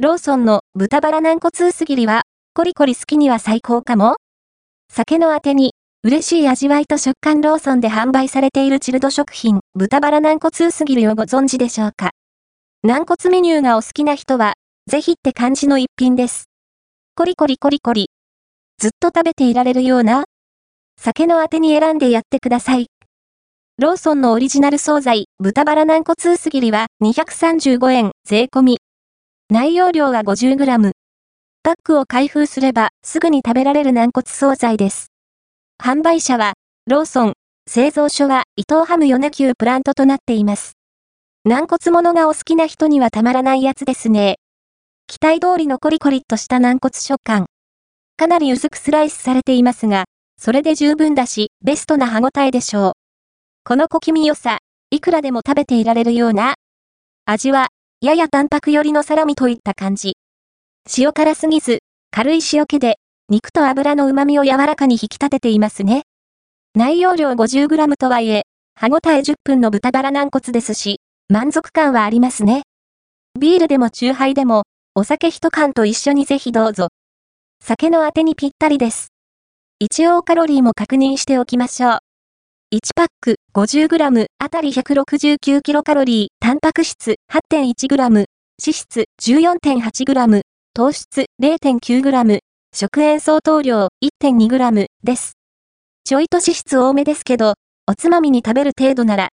ローソンの豚バラ軟骨薄切りは、コリコリ好きには最高かも酒のあてに、嬉しい味わいと食感ローソンで販売されているチルド食品、豚バラ軟骨薄切りをご存知でしょうか軟骨メニューがお好きな人は、ぜひって感じの一品です。コリコリコリコリ。ずっと食べていられるような酒のあてに選んでやってください。ローソンのオリジナル惣菜、豚バラ軟骨薄切りは235円税込み。内容量は 50g。パックを開封すればすぐに食べられる軟骨惣菜です。販売者は、ローソン、製造所は伊藤ハム米久プラントとなっています。軟骨物がお好きな人にはたまらないやつですね。期待通りのコリコリっとした軟骨食感。かなり薄くスライスされていますが、それで十分だし、ベストな歯ごたえでしょう。この小気味良さ、いくらでも食べていられるような。味は、やや淡白寄りのサラミといった感じ。塩辛すぎず、軽い塩気で、肉と油の旨味を柔らかに引き立てていますね。内容量 50g とはいえ、歯ごたえ10分の豚バラ軟骨ですし、満足感はありますね。ビールでもチューハイでも、お酒一缶と一緒にぜひどうぞ。酒のあてにぴったりです。一応カロリーも確認しておきましょう。1パック 50g あたり 169kcal、タンパク質 8.1g、脂質 14.8g、糖質 0.9g、食塩相当量 1.2g です。ちょいと脂質多めですけど、おつまみに食べる程度なら